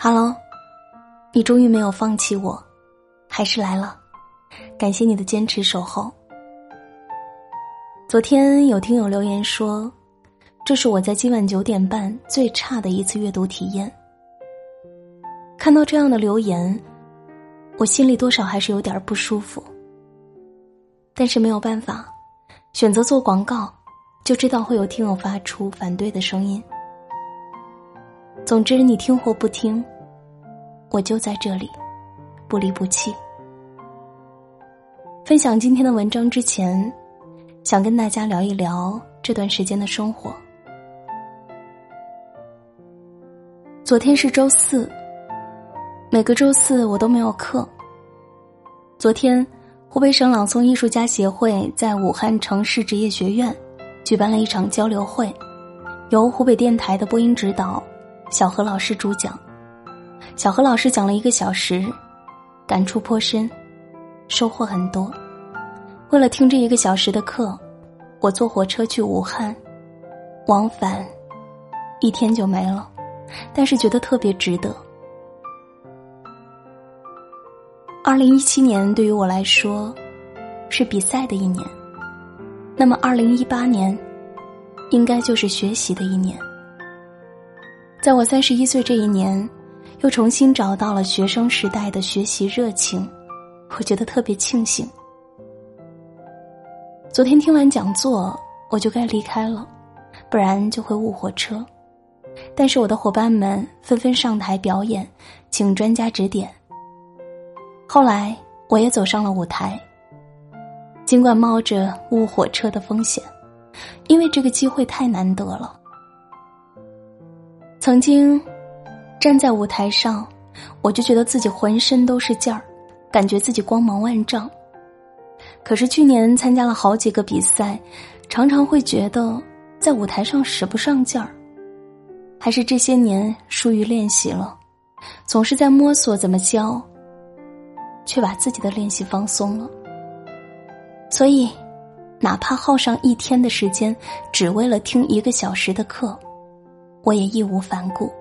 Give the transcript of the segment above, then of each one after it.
Hello，你终于没有放弃我，还是来了，感谢你的坚持守候。昨天有听友留言说，这是我在今晚九点半最差的一次阅读体验。看到这样的留言，我心里多少还是有点不舒服。但是没有办法，选择做广告，就知道会有听友发出反对的声音。总之，你听或不听，我就在这里，不离不弃。分享今天的文章之前，想跟大家聊一聊这段时间的生活。昨天是周四，每个周四我都没有课。昨天，湖北省朗诵艺术家协会在武汉城市职业学院举办了一场交流会，由湖北电台的播音指导。小何老师主讲，小何老师讲了一个小时，感触颇深，收获很多。为了听这一个小时的课，我坐火车去武汉，往返一天就没了，但是觉得特别值得。二零一七年对于我来说是比赛的一年，那么二零一八年应该就是学习的一年。在我三十一岁这一年，又重新找到了学生时代的学习热情，我觉得特别庆幸。昨天听完讲座，我就该离开了，不然就会误火车。但是我的伙伴们纷纷上台表演，请专家指点。后来我也走上了舞台，尽管冒着误火车的风险，因为这个机会太难得了。曾经站在舞台上，我就觉得自己浑身都是劲儿，感觉自己光芒万丈。可是去年参加了好几个比赛，常常会觉得在舞台上使不上劲儿。还是这些年疏于练习了，总是在摸索怎么教，却把自己的练习放松了。所以，哪怕耗上一天的时间，只为了听一个小时的课。我也义无反顾。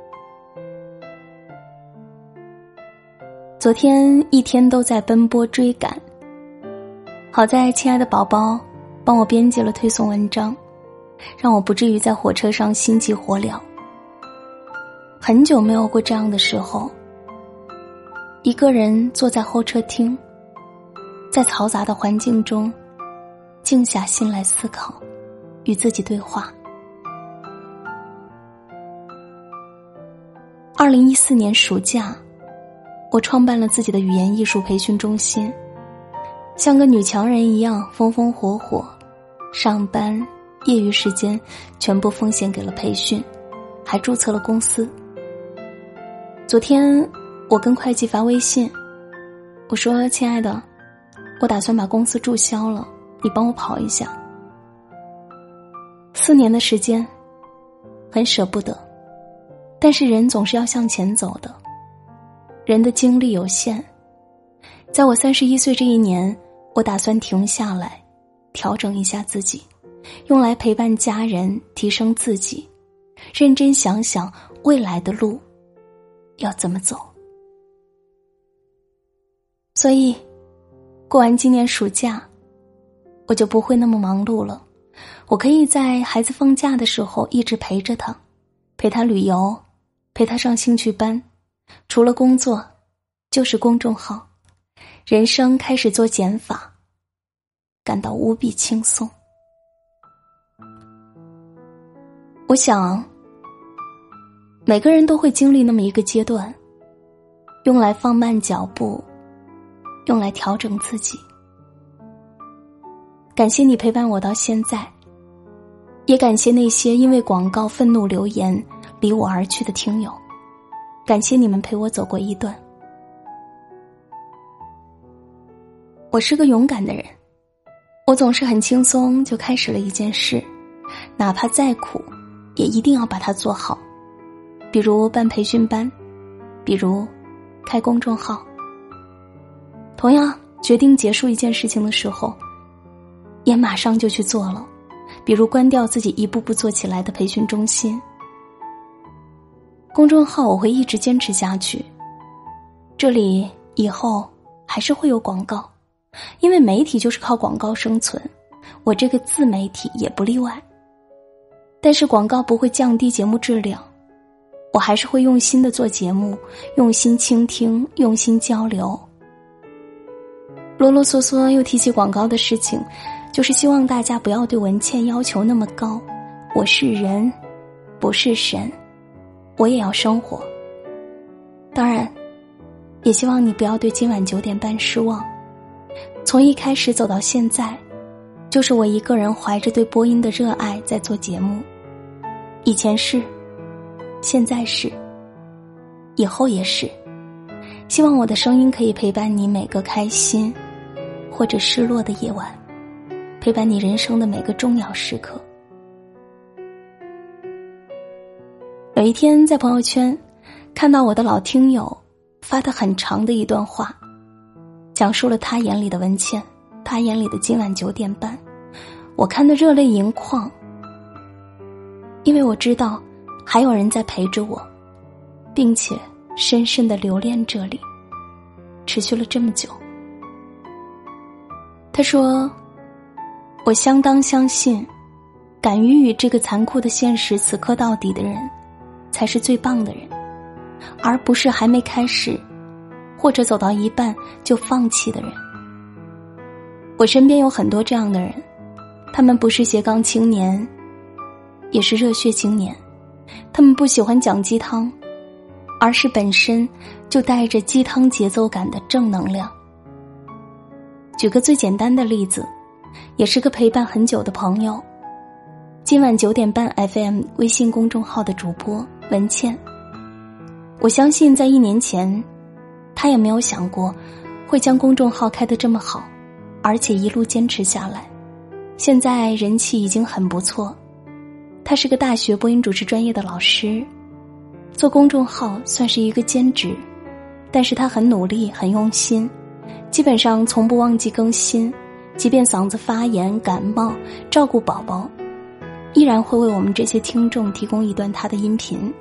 昨天一天都在奔波追赶，好在亲爱的宝宝帮我编辑了推送文章，让我不至于在火车上心急火燎。很久没有过这样的时候，一个人坐在候车厅，在嘈杂的环境中，静下心来思考，与自己对话。二零一四年暑假，我创办了自己的语言艺术培训中心，像个女强人一样风风火火，上班、业余时间全部奉献给了培训，还注册了公司。昨天我跟会计发微信，我说：“亲爱的，我打算把公司注销了，你帮我跑一下。”四年的时间，很舍不得。但是人总是要向前走的，人的精力有限，在我三十一岁这一年，我打算停下来，调整一下自己，用来陪伴家人，提升自己，认真想想未来的路要怎么走。所以，过完今年暑假，我就不会那么忙碌了，我可以在孩子放假的时候一直陪着他，陪他旅游。陪他上兴趣班，除了工作，就是公众号，人生开始做减法，感到无比轻松。我想，每个人都会经历那么一个阶段，用来放慢脚步，用来调整自己。感谢你陪伴我到现在，也感谢那些因为广告愤怒留言。离我而去的听友，感谢你们陪我走过一段。我是个勇敢的人，我总是很轻松就开始了一件事，哪怕再苦，也一定要把它做好。比如办培训班，比如开公众号。同样，决定结束一件事情的时候，也马上就去做了，比如关掉自己一步步做起来的培训中心。公众号我会一直坚持下去。这里以后还是会有广告，因为媒体就是靠广告生存，我这个自媒体也不例外。但是广告不会降低节目质量，我还是会用心的做节目，用心倾听，用心交流。啰啰嗦嗦又提起广告的事情，就是希望大家不要对文倩要求那么高。我是人，不是神，我也要生活。当然，也希望你不要对今晚九点半失望。从一开始走到现在，就是我一个人怀着对播音的热爱在做节目。以前是，现在是，以后也是。希望我的声音可以陪伴你每个开心。或者失落的夜晚，陪伴你人生的每个重要时刻。有一天在朋友圈看到我的老听友发的很长的一段话，讲述了他眼里的文倩，他眼里的今晚九点半，我看的热泪盈眶，因为我知道还有人在陪着我，并且深深的留恋这里，持续了这么久。他说：“我相当相信，敢于与这个残酷的现实死磕到底的人，才是最棒的人，而不是还没开始，或者走到一半就放弃的人。我身边有很多这样的人，他们不是斜杠青年，也是热血青年，他们不喜欢讲鸡汤，而是本身就带着鸡汤节奏感的正能量。”举个最简单的例子，也是个陪伴很久的朋友。今晚九点半 FM 微信公众号的主播文倩。我相信在一年前，他也没有想过会将公众号开得这么好，而且一路坚持下来，现在人气已经很不错。他是个大学播音主持专业的老师，做公众号算是一个兼职，但是他很努力，很用心。基本上从不忘记更新，即便嗓子发炎、感冒，照顾宝宝，依然会为我们这些听众提供一段他的音频。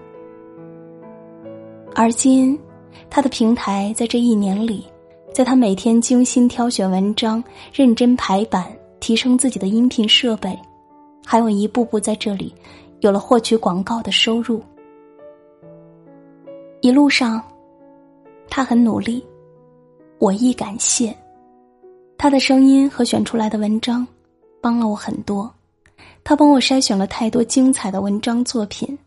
而今，他的平台在这一年里，在他每天精心挑选文章、认真排版、提升自己的音频设备，还有一步步在这里有了获取广告的收入。一路上，他很努力。我亦感谢，他的声音和选出来的文章，帮了我很多。他帮我筛选了太多精彩的文章作品，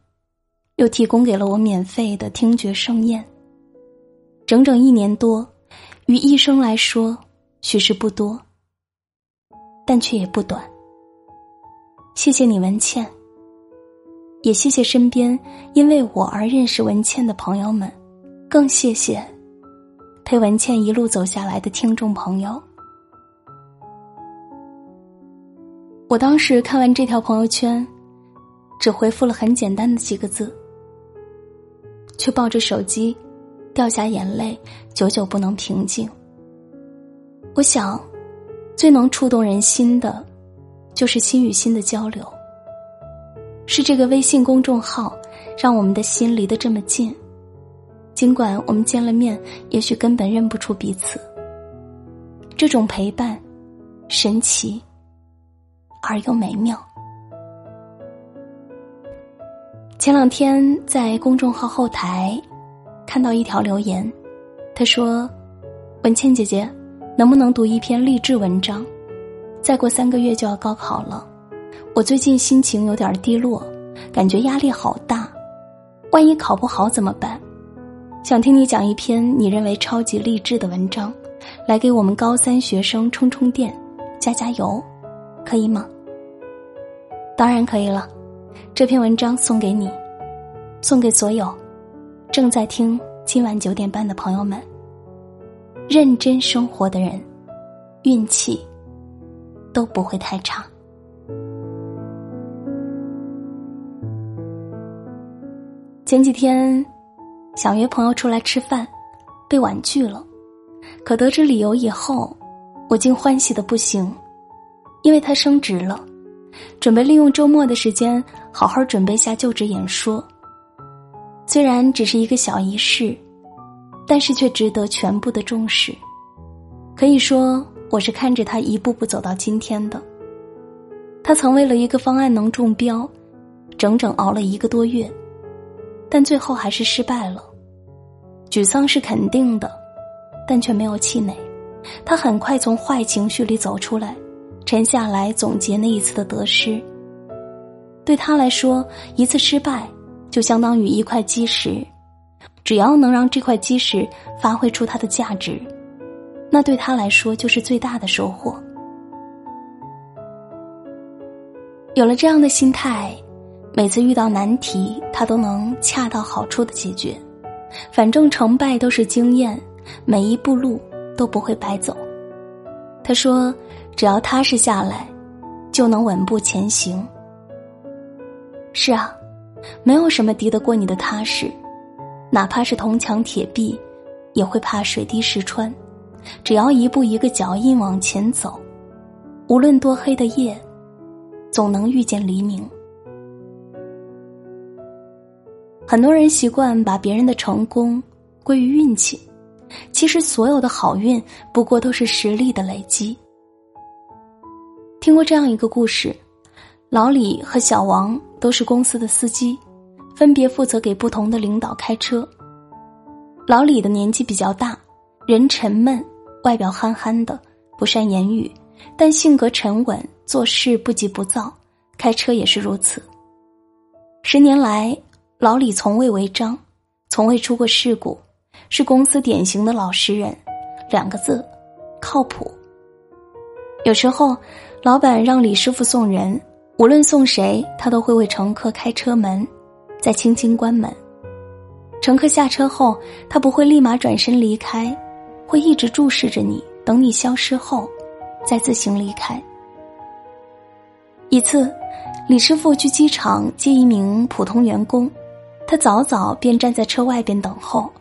又提供给了我免费的听觉盛宴。整整一年多，于一生来说，许是不多，但却也不短。谢谢你，文倩。也谢谢身边因为我而认识文倩的朋友们，更谢谢。陪文倩一路走下来的听众朋友，我当时看完这条朋友圈，只回复了很简单的几个字，却抱着手机，掉下眼泪，久久不能平静。我想，最能触动人心的，就是心与心的交流，是这个微信公众号，让我们的心离得这么近。尽管我们见了面，也许根本认不出彼此。这种陪伴，神奇而又美妙。前两天在公众号后台看到一条留言，他说：“文倩姐姐，能不能读一篇励志文章？再过三个月就要高考了，我最近心情有点低落，感觉压力好大，万一考不好怎么办？”想听你讲一篇你认为超级励志的文章，来给我们高三学生充充电、加加油，可以吗？当然可以了，这篇文章送给你，送给所有正在听今晚九点半的朋友们。认真生活的人，运气都不会太差。前几天。想约朋友出来吃饭，被婉拒了。可得知理由以后，我竟欢喜的不行，因为他升职了，准备利用周末的时间好好准备下就职演说。虽然只是一个小仪式，但是却值得全部的重视。可以说，我是看着他一步步走到今天的。他曾为了一个方案能中标，整整熬了一个多月，但最后还是失败了。沮丧是肯定的，但却没有气馁。他很快从坏情绪里走出来，沉下来总结那一次的得失。对他来说，一次失败就相当于一块基石，只要能让这块基石发挥出它的价值，那对他来说就是最大的收获。有了这样的心态，每次遇到难题，他都能恰到好处的解决。反正成败都是经验，每一步路都不会白走。他说：“只要踏实下来，就能稳步前行。”是啊，没有什么敌得过你的踏实，哪怕是铜墙铁壁，也会怕水滴石穿。只要一步一个脚印往前走，无论多黑的夜，总能遇见黎明。很多人习惯把别人的成功归于运气，其实所有的好运不过都是实力的累积。听过这样一个故事，老李和小王都是公司的司机，分别负责给不同的领导开车。老李的年纪比较大，人沉闷，外表憨憨的，不善言语，但性格沉稳，做事不急不躁，开车也是如此。十年来。老李从未违章，从未出过事故，是公司典型的老实人，两个字，靠谱。有时候，老板让李师傅送人，无论送谁，他都会为乘客开车门，再轻轻关门。乘客下车后，他不会立马转身离开，会一直注视着你，等你消失后，再自行离开。一次，李师傅去机场接一名普通员工。他早早便站在车外边等候，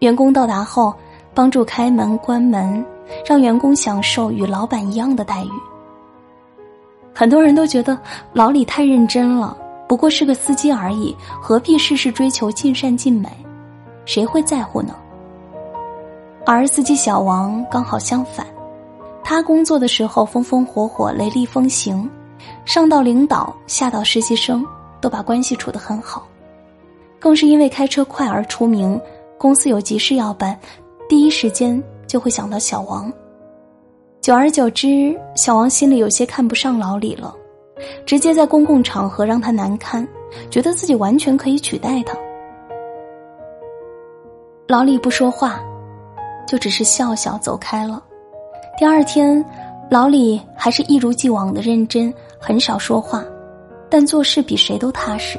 员工到达后，帮助开门关门，让员工享受与老板一样的待遇。很多人都觉得老李太认真了，不过是个司机而已，何必事事追求尽善尽美？谁会在乎呢？而司机小王刚好相反，他工作的时候风风火火、雷厉风行，上到领导，下到实习生，都把关系处得很好。更是因为开车快而出名，公司有急事要办，第一时间就会想到小王。久而久之，小王心里有些看不上老李了，直接在公共场合让他难堪，觉得自己完全可以取代他。老李不说话，就只是笑笑走开了。第二天，老李还是一如既往的认真，很少说话，但做事比谁都踏实。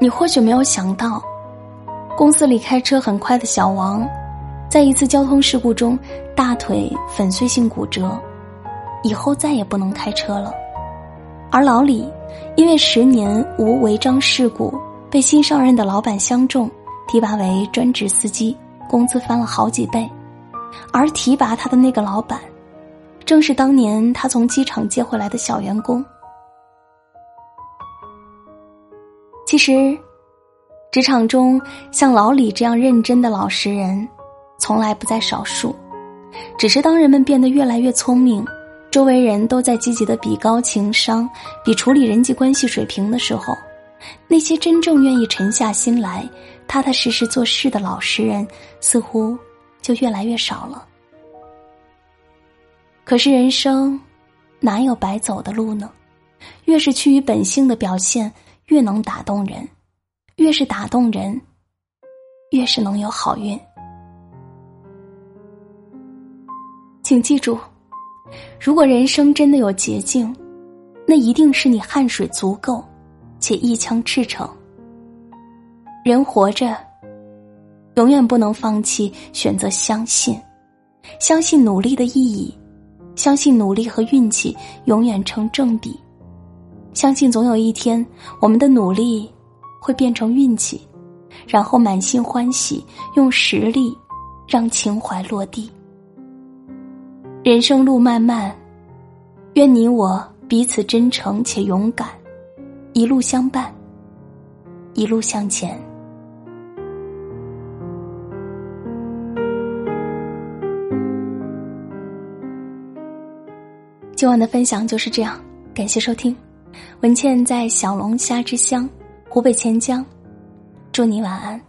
你或许没有想到，公司里开车很快的小王，在一次交通事故中大腿粉碎性骨折，以后再也不能开车了。而老李，因为十年无违章事故，被新上任的老板相中，提拔为专职司机，工资翻了好几倍。而提拔他的那个老板，正是当年他从机场接回来的小员工。其实，职场中像老李这样认真的老实人，从来不在少数。只是当人们变得越来越聪明，周围人都在积极的比高情商、比处理人际关系水平的时候，那些真正愿意沉下心来、踏踏实实做事的老实人，似乎就越来越少了。可是人生，哪有白走的路呢？越是趋于本性的表现。越能打动人，越是打动人，越是能有好运。请记住，如果人生真的有捷径，那一定是你汗水足够，且一腔赤诚。人活着，永远不能放弃选择相信，相信努力的意义，相信努力和运气永远成正比。相信总有一天，我们的努力会变成运气，然后满心欢喜，用实力让情怀落地。人生路漫漫，愿你我彼此真诚且勇敢，一路相伴，一路向前。今晚的分享就是这样，感谢收听。文倩在小龙虾之乡湖北潜江，祝你晚安。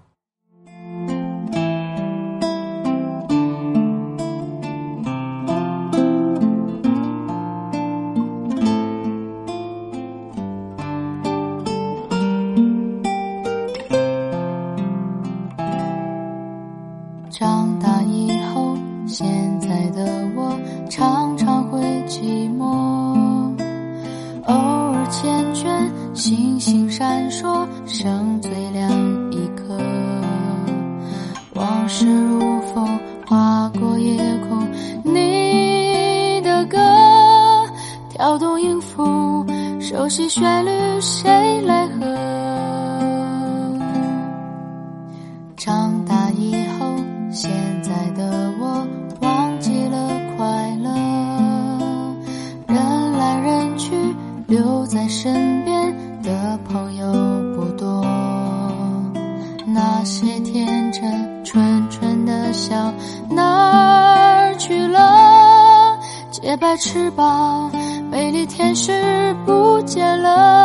熟悉旋律，谁来和？长大以后。现在的我忘记了快乐，人来人去，留在身边的朋友不多。那些天真纯纯的笑哪儿去了？洁白翅膀，美丽天使不见了。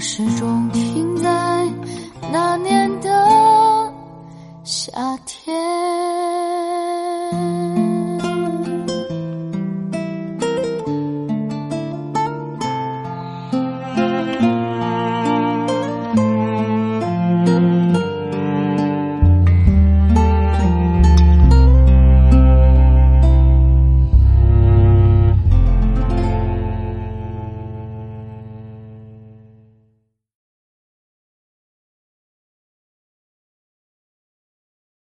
始终停在那年的夏天。